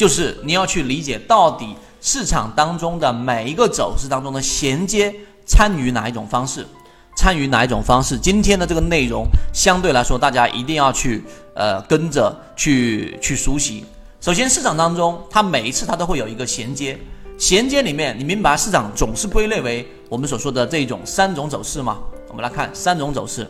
就是你要去理解到底市场当中的每一个走势当中的衔接参与哪一种方式，参与哪一种方式。今天的这个内容相对来说，大家一定要去呃跟着去去熟悉。首先，市场当中它每一次它都会有一个衔接，衔接里面你明白市场总是归类为我们所说的这种三种走势吗？我们来看三种走势。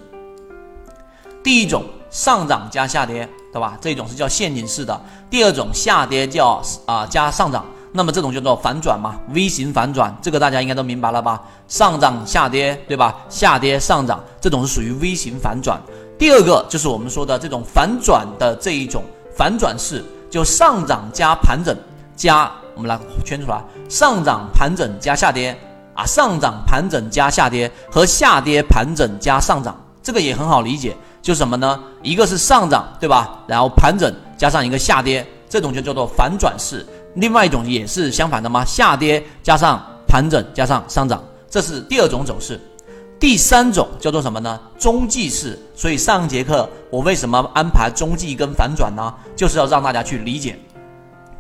第一种上涨加下跌，对吧？这种是叫陷阱式的。第二种下跌叫啊加上涨，那么这种叫做反转嘛，V 型反转，这个大家应该都明白了吧？上涨下跌，对吧？下跌上涨，这种是属于 V 型反转。第二个就是我们说的这种反转的这一种反转式，就上涨加盘整加，我们来圈出来，上涨盘整加下跌啊，上涨盘整加下跌和下跌盘整加上涨，这个也很好理解。就是什么呢？一个是上涨，对吧？然后盘整加上一个下跌，这种就叫做反转式。另外一种也是相反的吗？下跌加上盘整加上上涨，这是第二种走势。第三种叫做什么呢？中继式。所以上节课我为什么安排中继跟反转呢？就是要让大家去理解。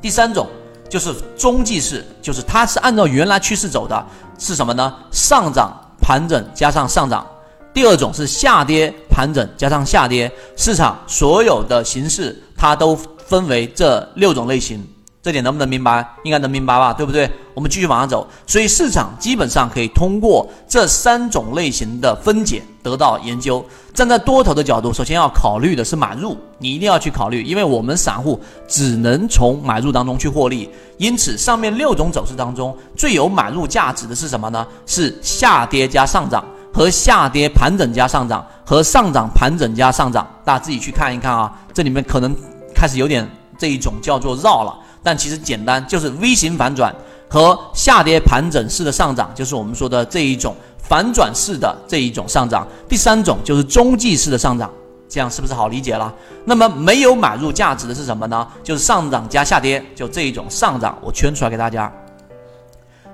第三种就是中继式，就是它是按照原来趋势走的，是什么呢？上涨盘整加上上涨。第二种是下跌盘整加上下跌，市场所有的形式它都分为这六种类型，这点能不能明白？应该能明白吧，对不对？我们继续往上走，所以市场基本上可以通过这三种类型的分解得到研究。站在多头的角度，首先要考虑的是买入，你一定要去考虑，因为我们散户只能从买入当中去获利。因此，上面六种走势当中最有买入价值的是什么呢？是下跌加上涨。和下跌盘整加上涨，和上涨盘整加上涨，大家自己去看一看啊。这里面可能开始有点这一种叫做绕了，但其实简单，就是 V 型反转和下跌盘整式的上涨，就是我们说的这一种反转式的这一种上涨。第三种就是中继式的上涨，这样是不是好理解了？那么没有买入价值的是什么呢？就是上涨加下跌，就这一种上涨，我圈出来给大家。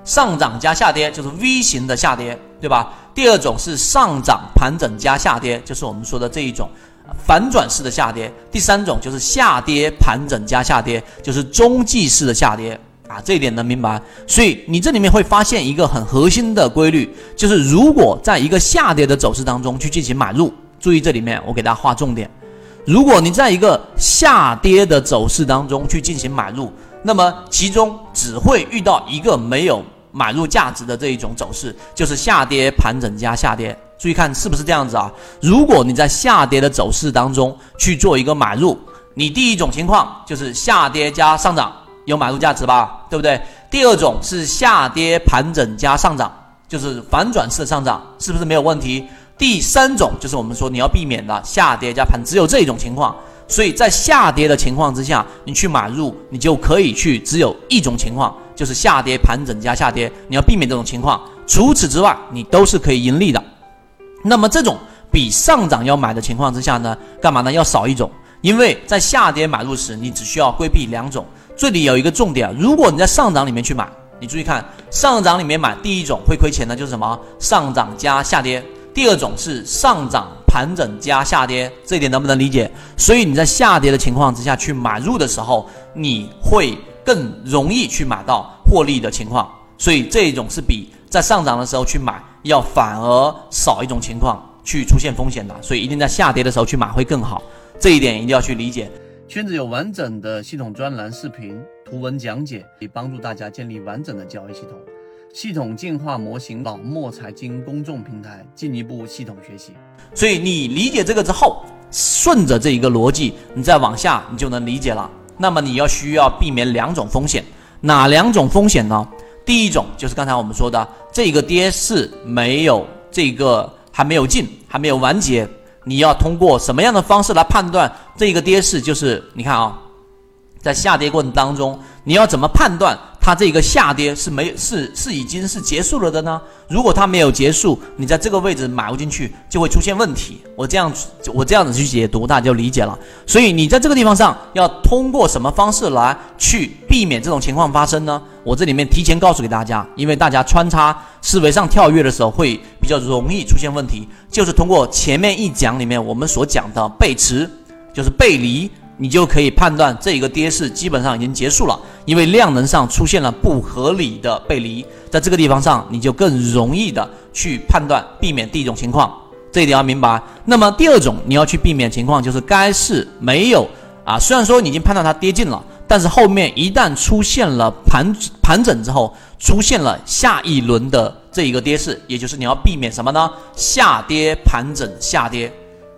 上涨加下跌就是 V 型的下跌，对吧？第二种是上涨盘整加下跌，就是我们说的这一种反转式的下跌。第三种就是下跌盘整加下跌，就是中继式的下跌啊，这一点能明白？所以你这里面会发现一个很核心的规律，就是如果在一个下跌的走势当中去进行买入，注意这里面我给大家划重点，如果你在一个下跌的走势当中去进行买入，那么其中只会遇到一个没有。买入价值的这一种走势，就是下跌盘整加下跌。注意看是不是这样子啊？如果你在下跌的走势当中去做一个买入，你第一种情况就是下跌加上涨，有买入价值吧？对不对？第二种是下跌盘整加上涨，就是反转式的上涨，是不是没有问题？第三种就是我们说你要避免的下跌加盘，只有这一种情况。所以在下跌的情况之下，你去买入，你就可以去只有一种情况，就是下跌盘整加下跌，你要避免这种情况。除此之外，你都是可以盈利的。那么这种比上涨要买的情况之下呢，干嘛呢？要少一种，因为在下跌买入时，你只需要规避两种。这里有一个重点，如果你在上涨里面去买，你注意看，上涨里面买，第一种会亏钱的，就是什么？上涨加下跌。第二种是上涨盘整加下跌，这一点能不能理解？所以你在下跌的情况之下去买入的时候，你会更容易去买到获利的情况。所以这种是比在上涨的时候去买要反而少一种情况去出现风险的。所以一定在下跌的时候去买会更好，这一点一定要去理解。圈子有完整的系统专栏、视频、图文讲解，可以帮助大家建立完整的交易系统。系统进化模型老莫财经公众平台进一步系统学习，所以你理解这个之后，顺着这一个逻辑，你再往下你就能理解了。那么你要需要避免两种风险，哪两种风险呢？第一种就是刚才我们说的，这个跌势没有这个还没有进，还没有完结，你要通过什么样的方式来判断这个跌势？就是你看啊，在下跌过程当中，你要怎么判断？它这个下跌是没是是已经是结束了的呢？如果它没有结束，你在这个位置买入进去就会出现问题。我这样我这样子去解读，大家就理解了。所以你在这个地方上要通过什么方式来去避免这种情况发生呢？我这里面提前告诉给大家，因为大家穿插思维上跳跃的时候会比较容易出现问题，就是通过前面一讲里面我们所讲的背驰，就是背离你就可以判断这一个跌势基本上已经结束了，因为量能上出现了不合理的背离，在这个地方上你就更容易的去判断避免第一种情况，这一点要明白。那么第二种你要去避免情况就是该市没有啊，虽然说你已经判断它跌进了，但是后面一旦出现了盘盘整之后，出现了下一轮的这一个跌势，也就是你要避免什么呢？下跌盘整下跌，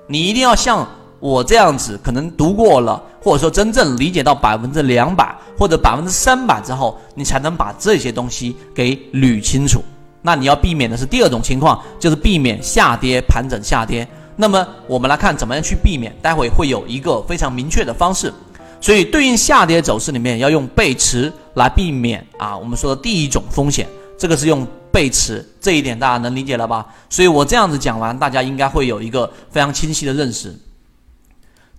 你一定要像。我这样子可能读过了，或者说真正理解到百分之两百或者百分之三百之后，你才能把这些东西给捋清楚。那你要避免的是第二种情况，就是避免下跌盘整下跌。那么我们来看怎么样去避免，待会会有一个非常明确的方式。所以对应下跌走势里面要用背驰来避免啊，我们说的第一种风险，这个是用背驰，这一点大家能理解了吧？所以我这样子讲完，大家应该会有一个非常清晰的认识。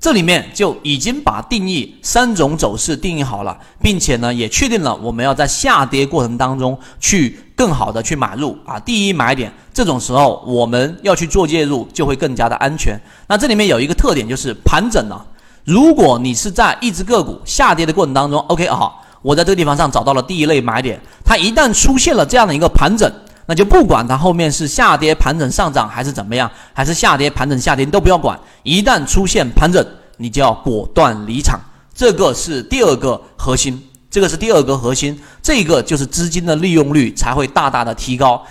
这里面就已经把定义三种走势定义好了，并且呢也确定了我们要在下跌过程当中去更好的去买入啊，第一买点，这种时候我们要去做介入就会更加的安全。那这里面有一个特点就是盘整呢，如果你是在一只个股下跌的过程当中，OK 啊，我在这个地方上找到了第一类买点，它一旦出现了这样的一个盘整。那就不管它后面是下跌盘整上涨还是怎么样，还是下跌盘整下跌，你都不要管。一旦出现盘整，你就要果断离场。这个是第二个核心，这个是第二个核心，这个就是资金的利用率才会大大的提高。